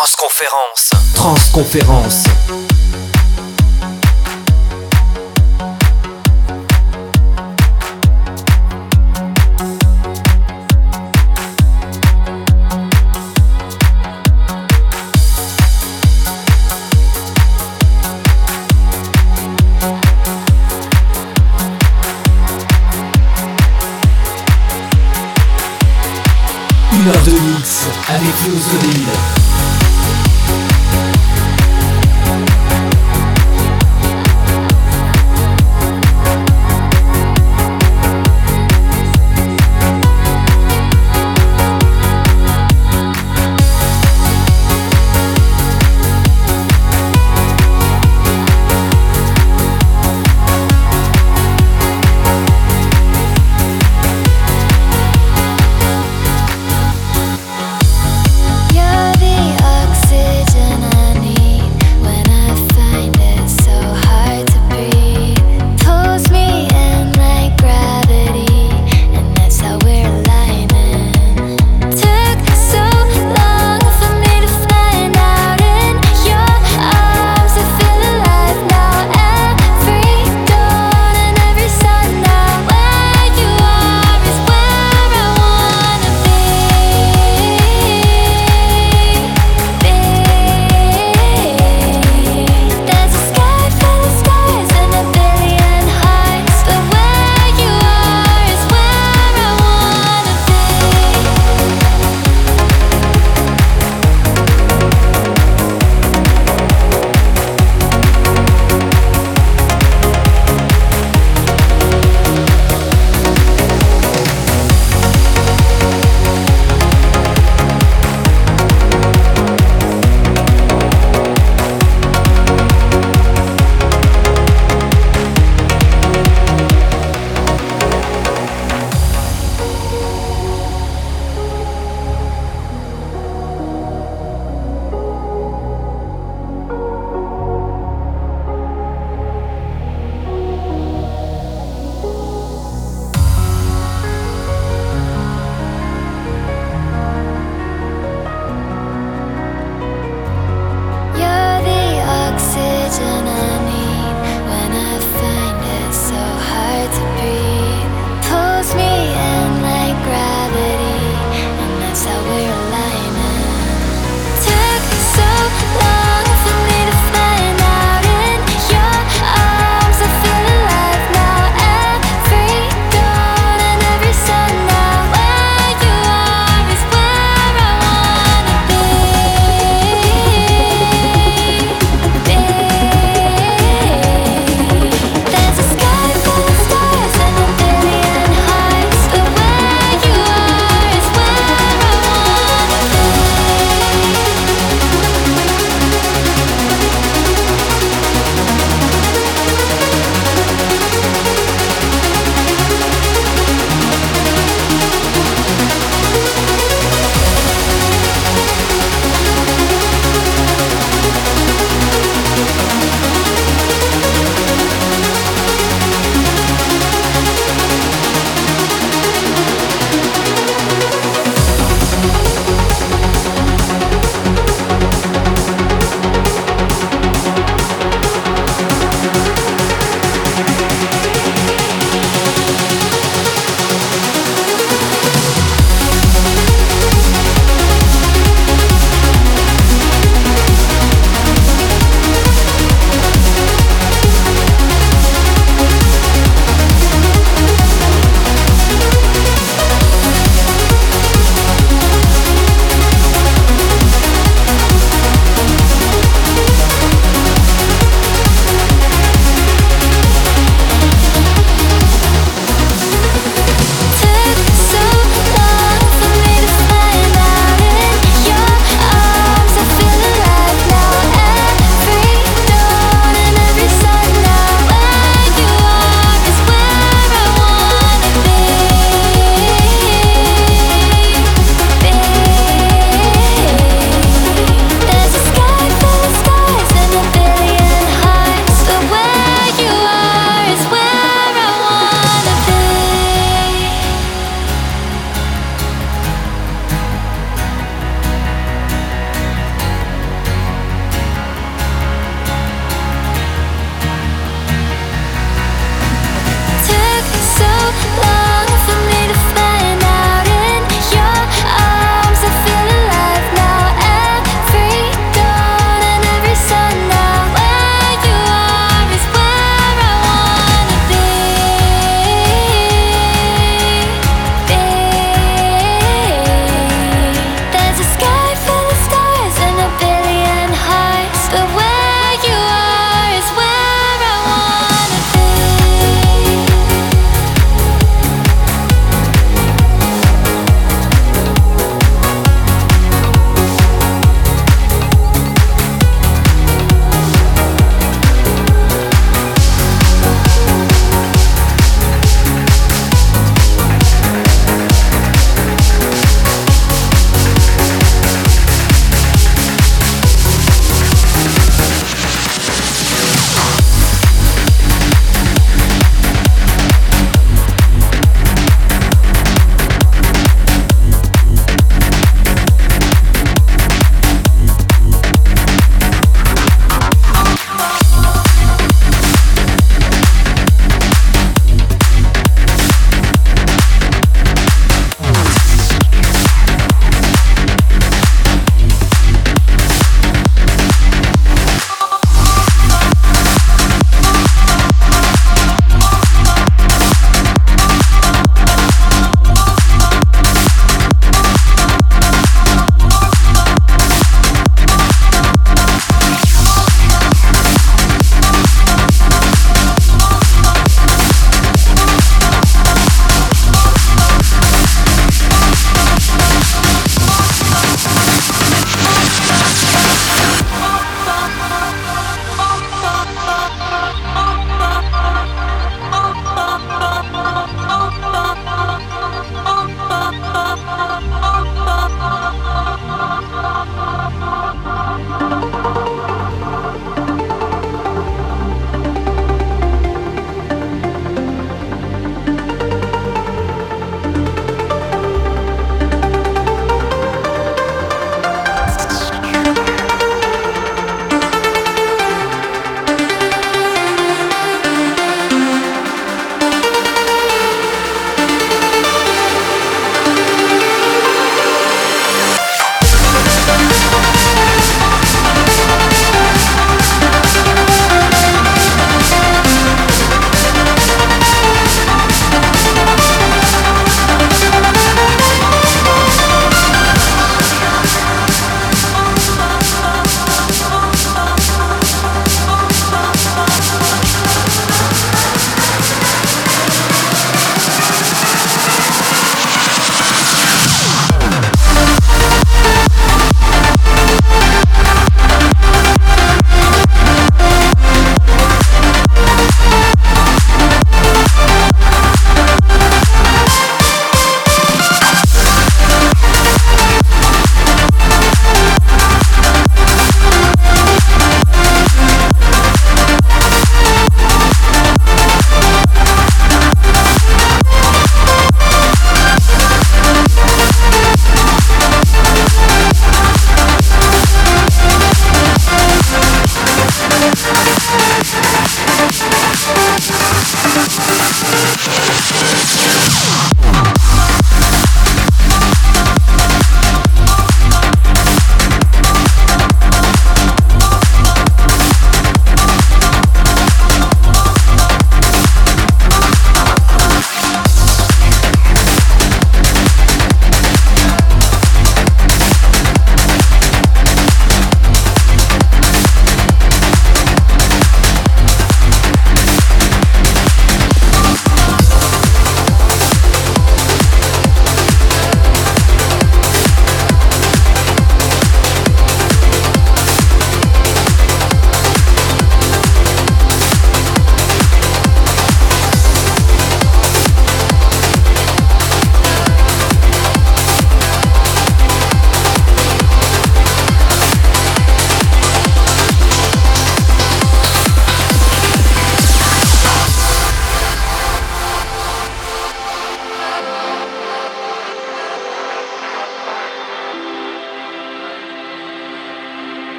Transconférence. Transconférence.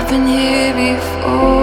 I've been here before.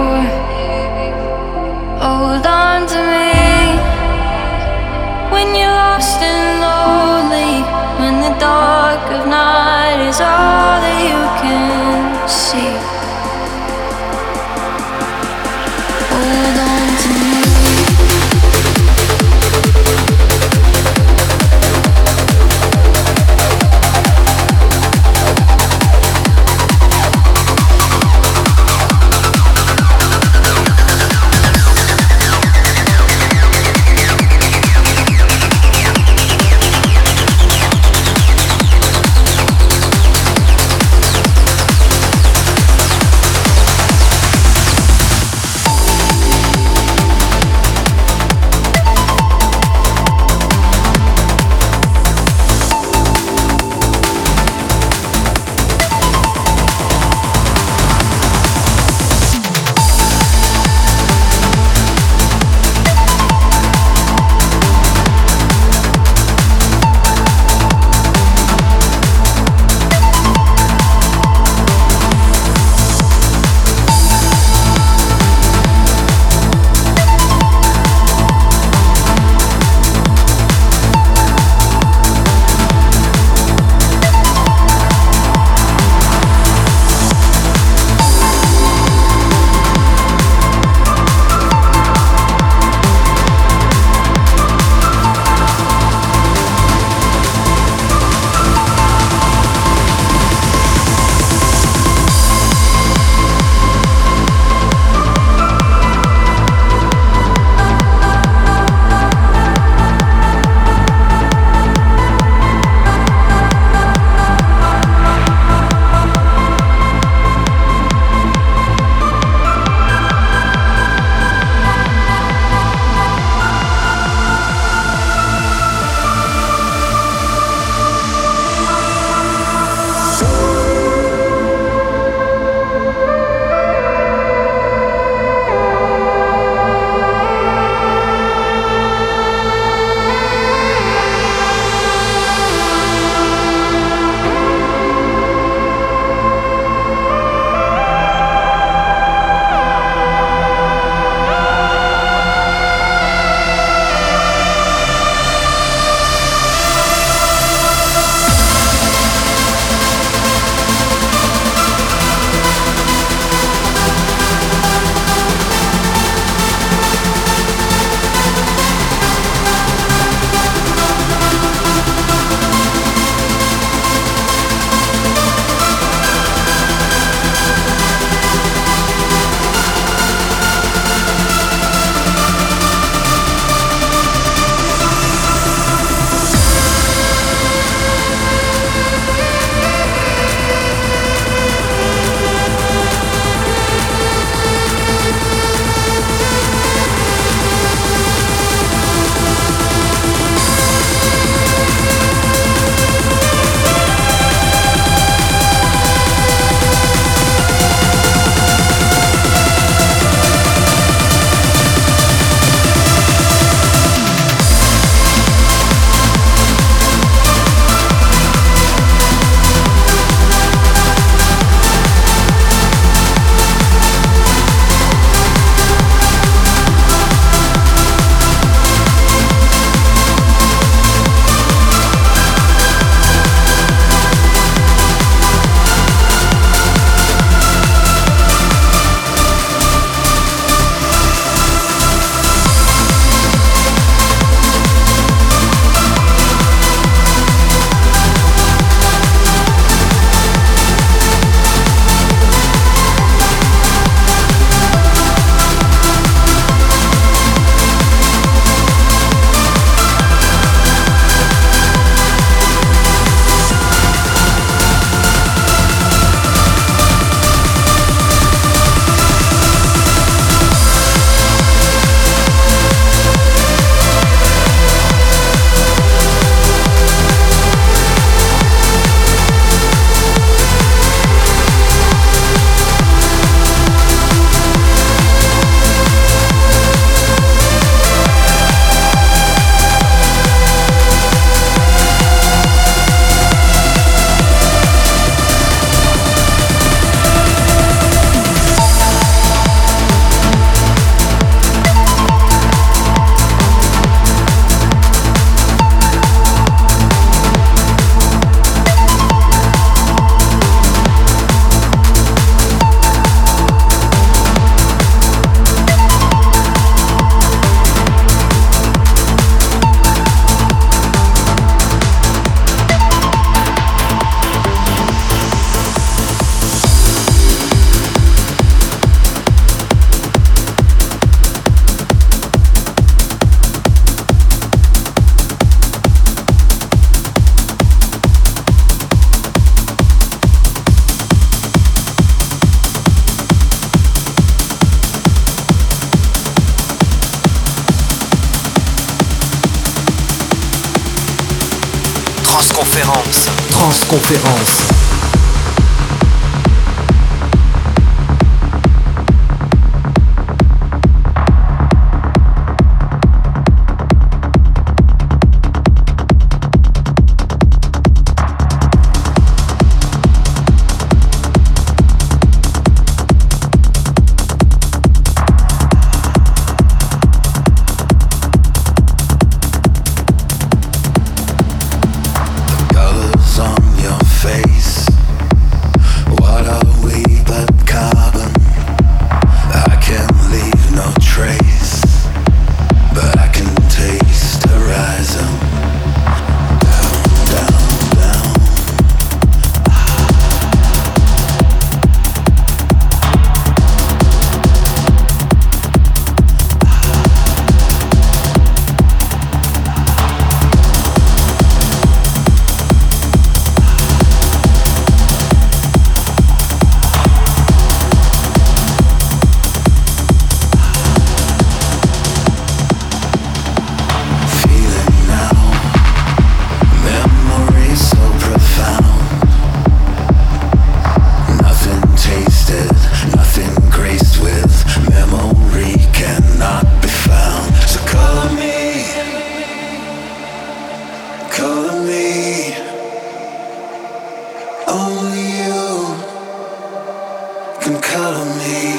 can color me.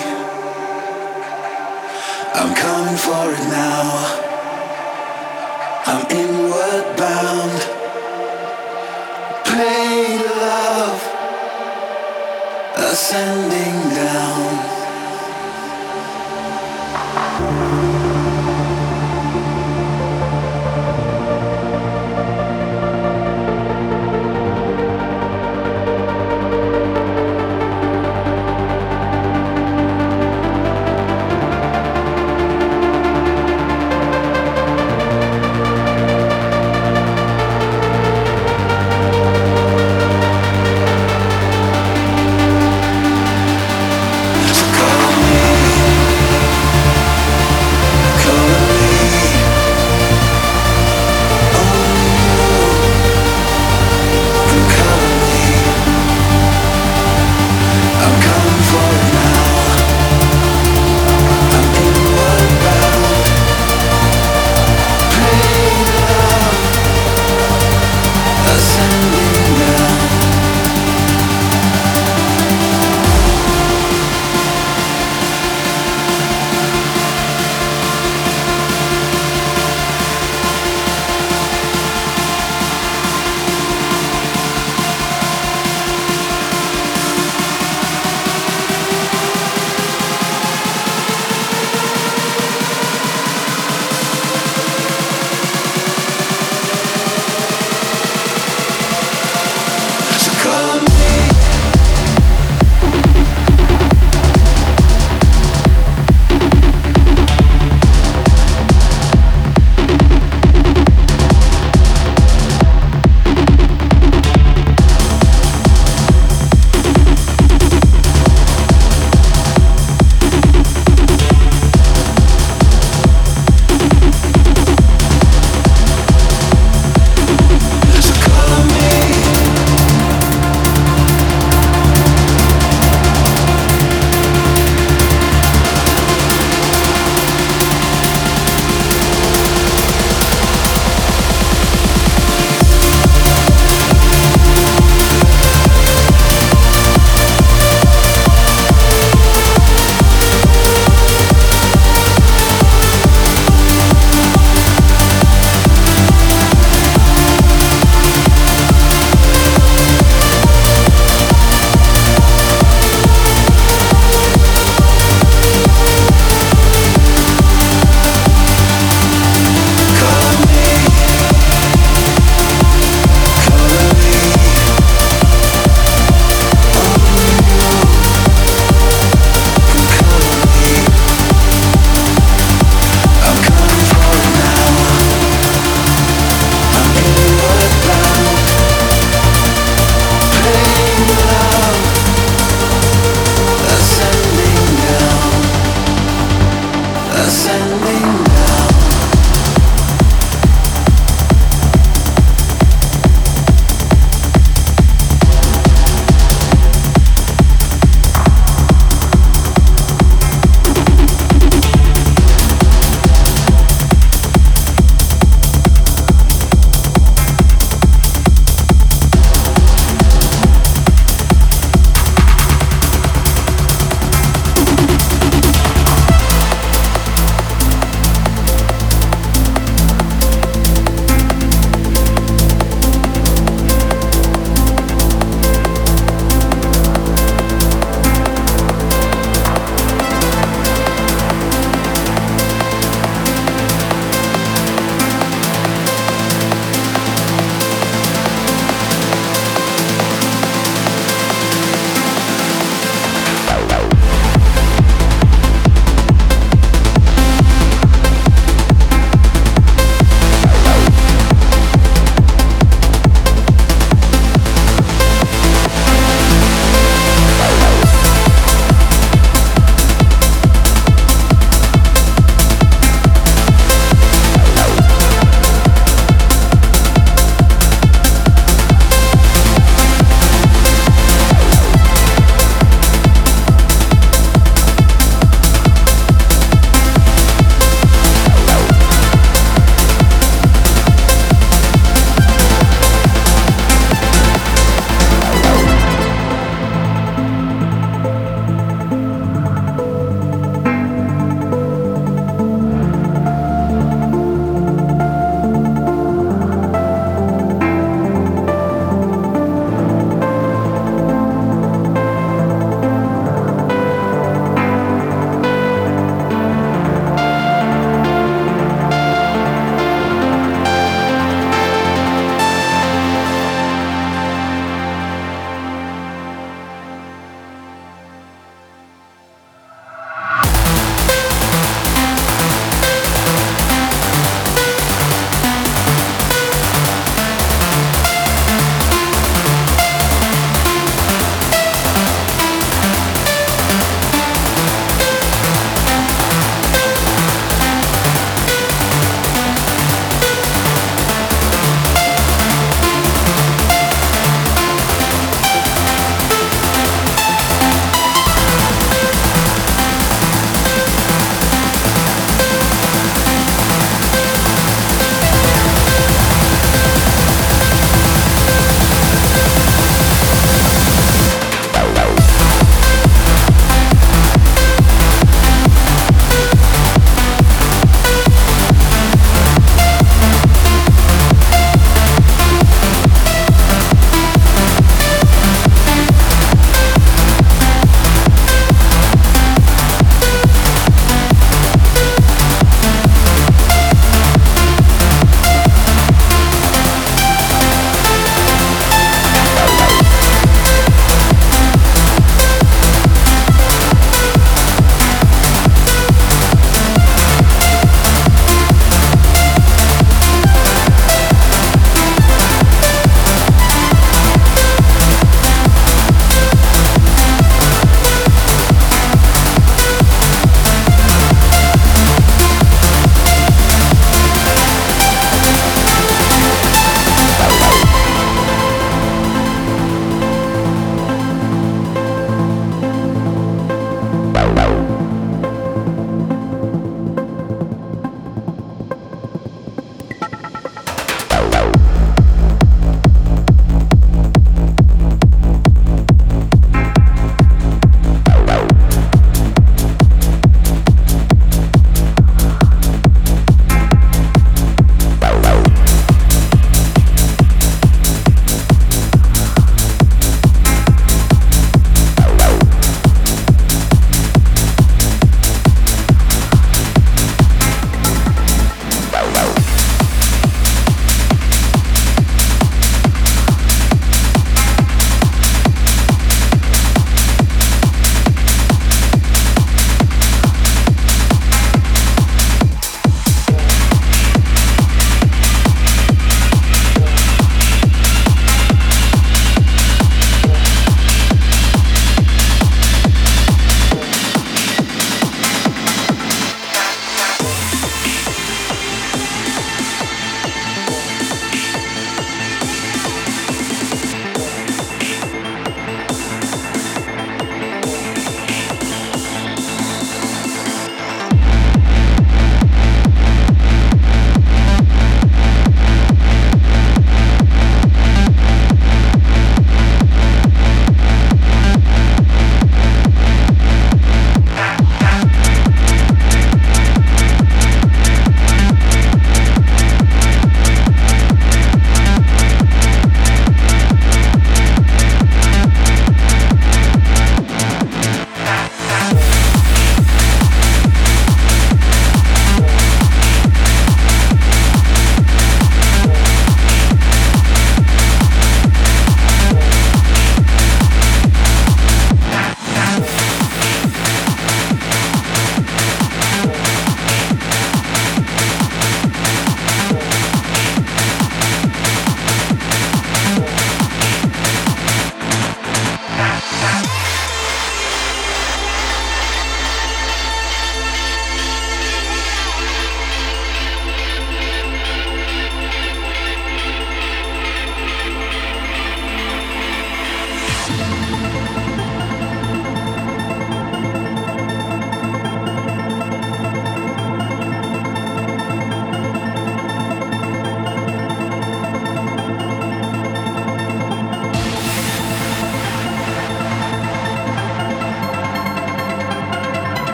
I'm coming for it now. I'm inward bound. Pain, love, ascending down.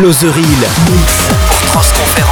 Flo The Transconférence.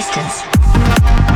Virtual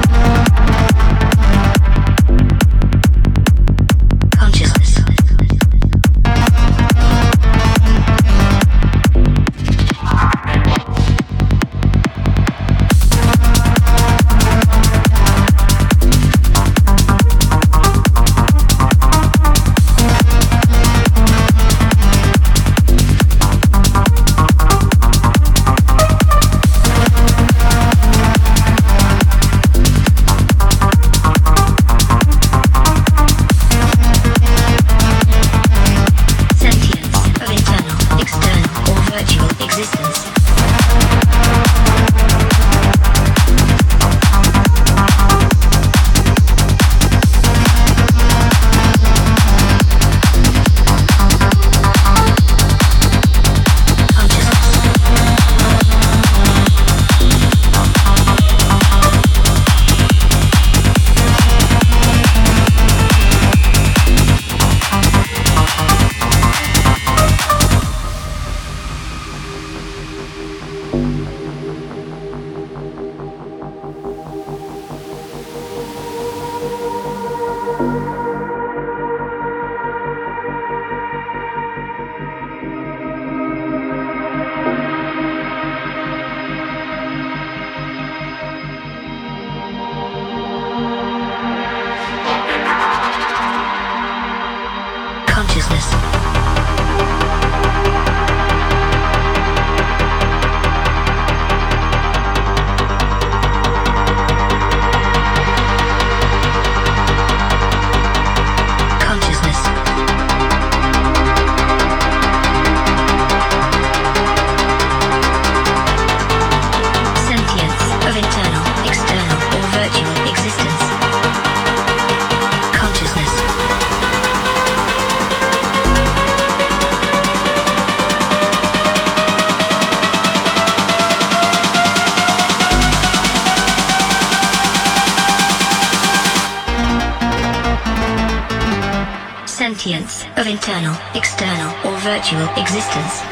internal, external, or virtual existence.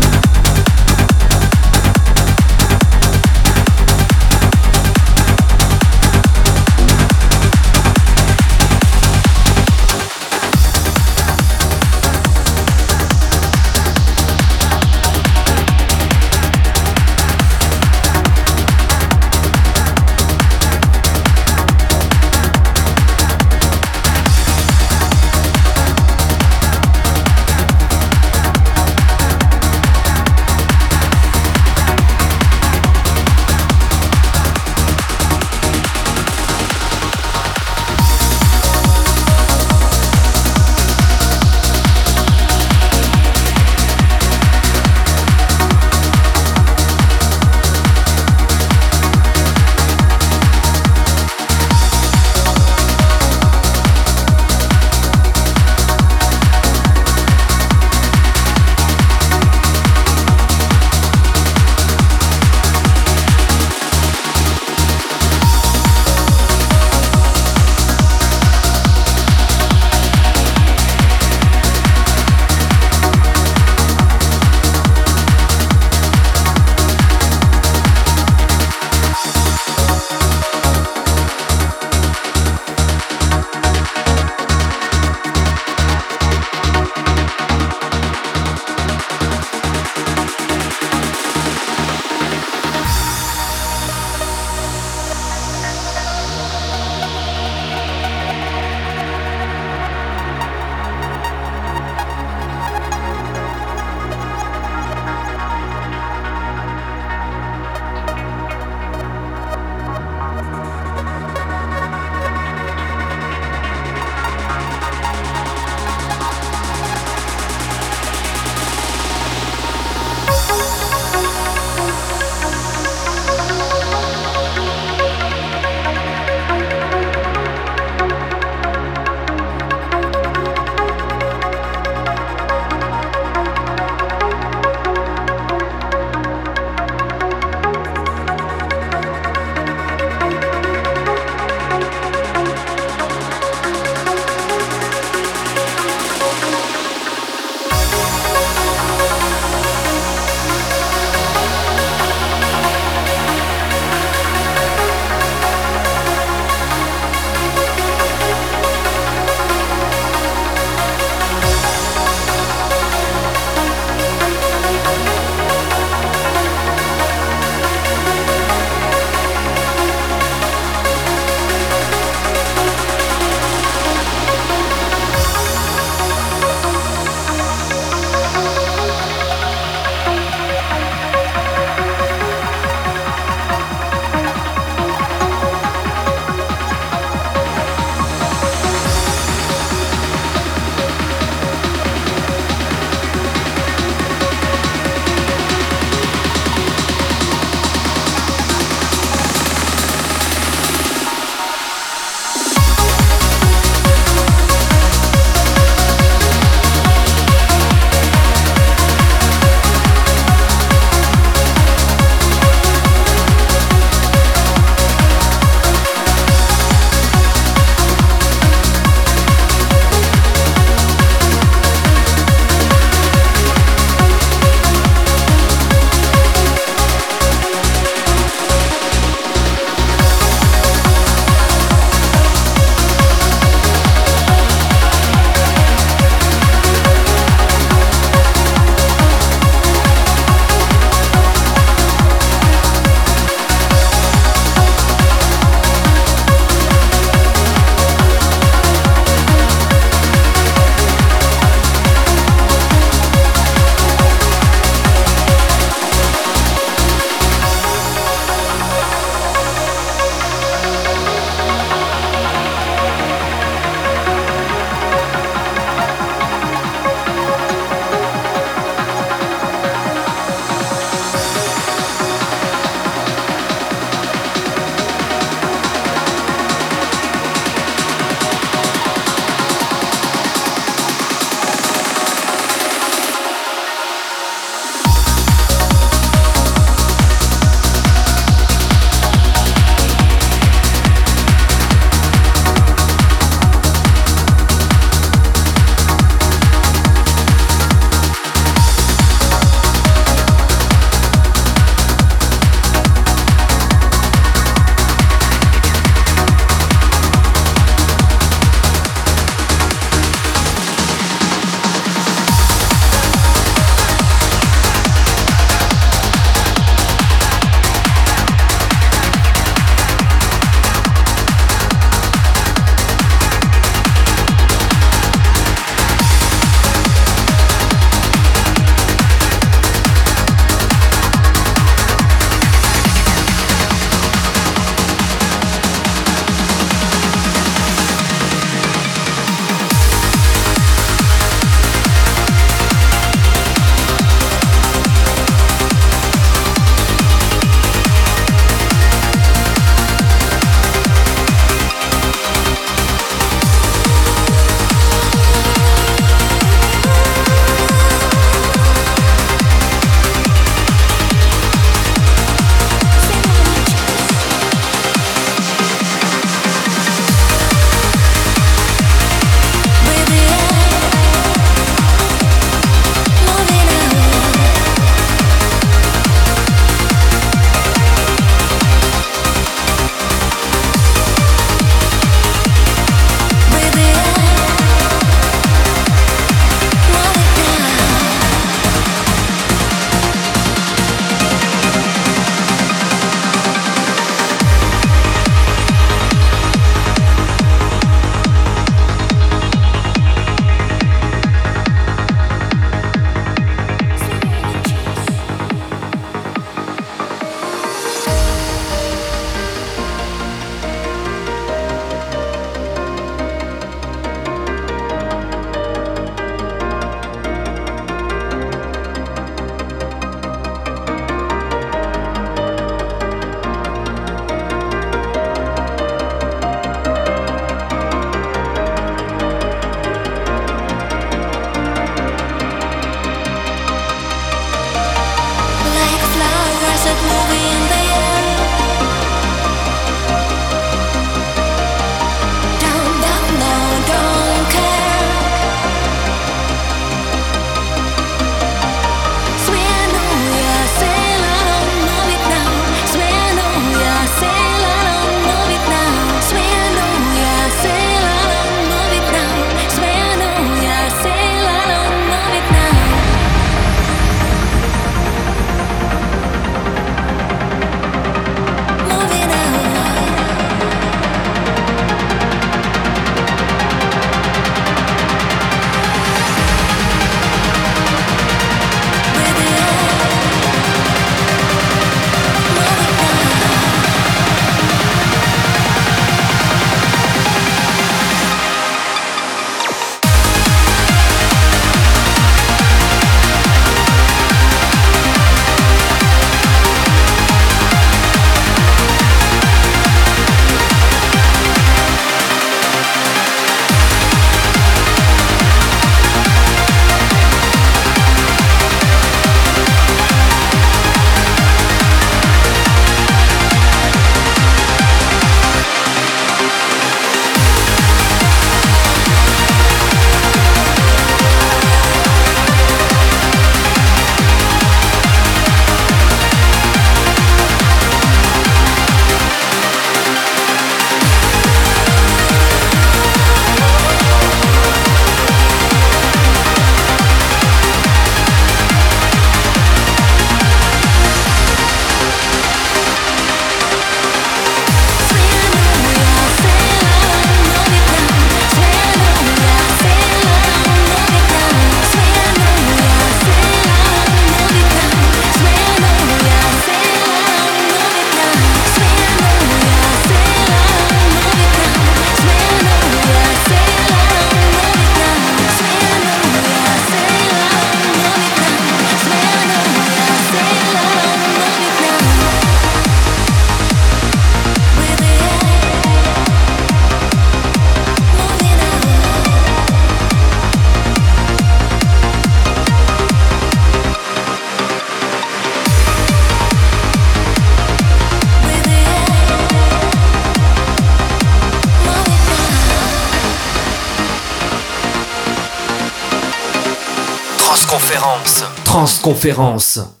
conférence.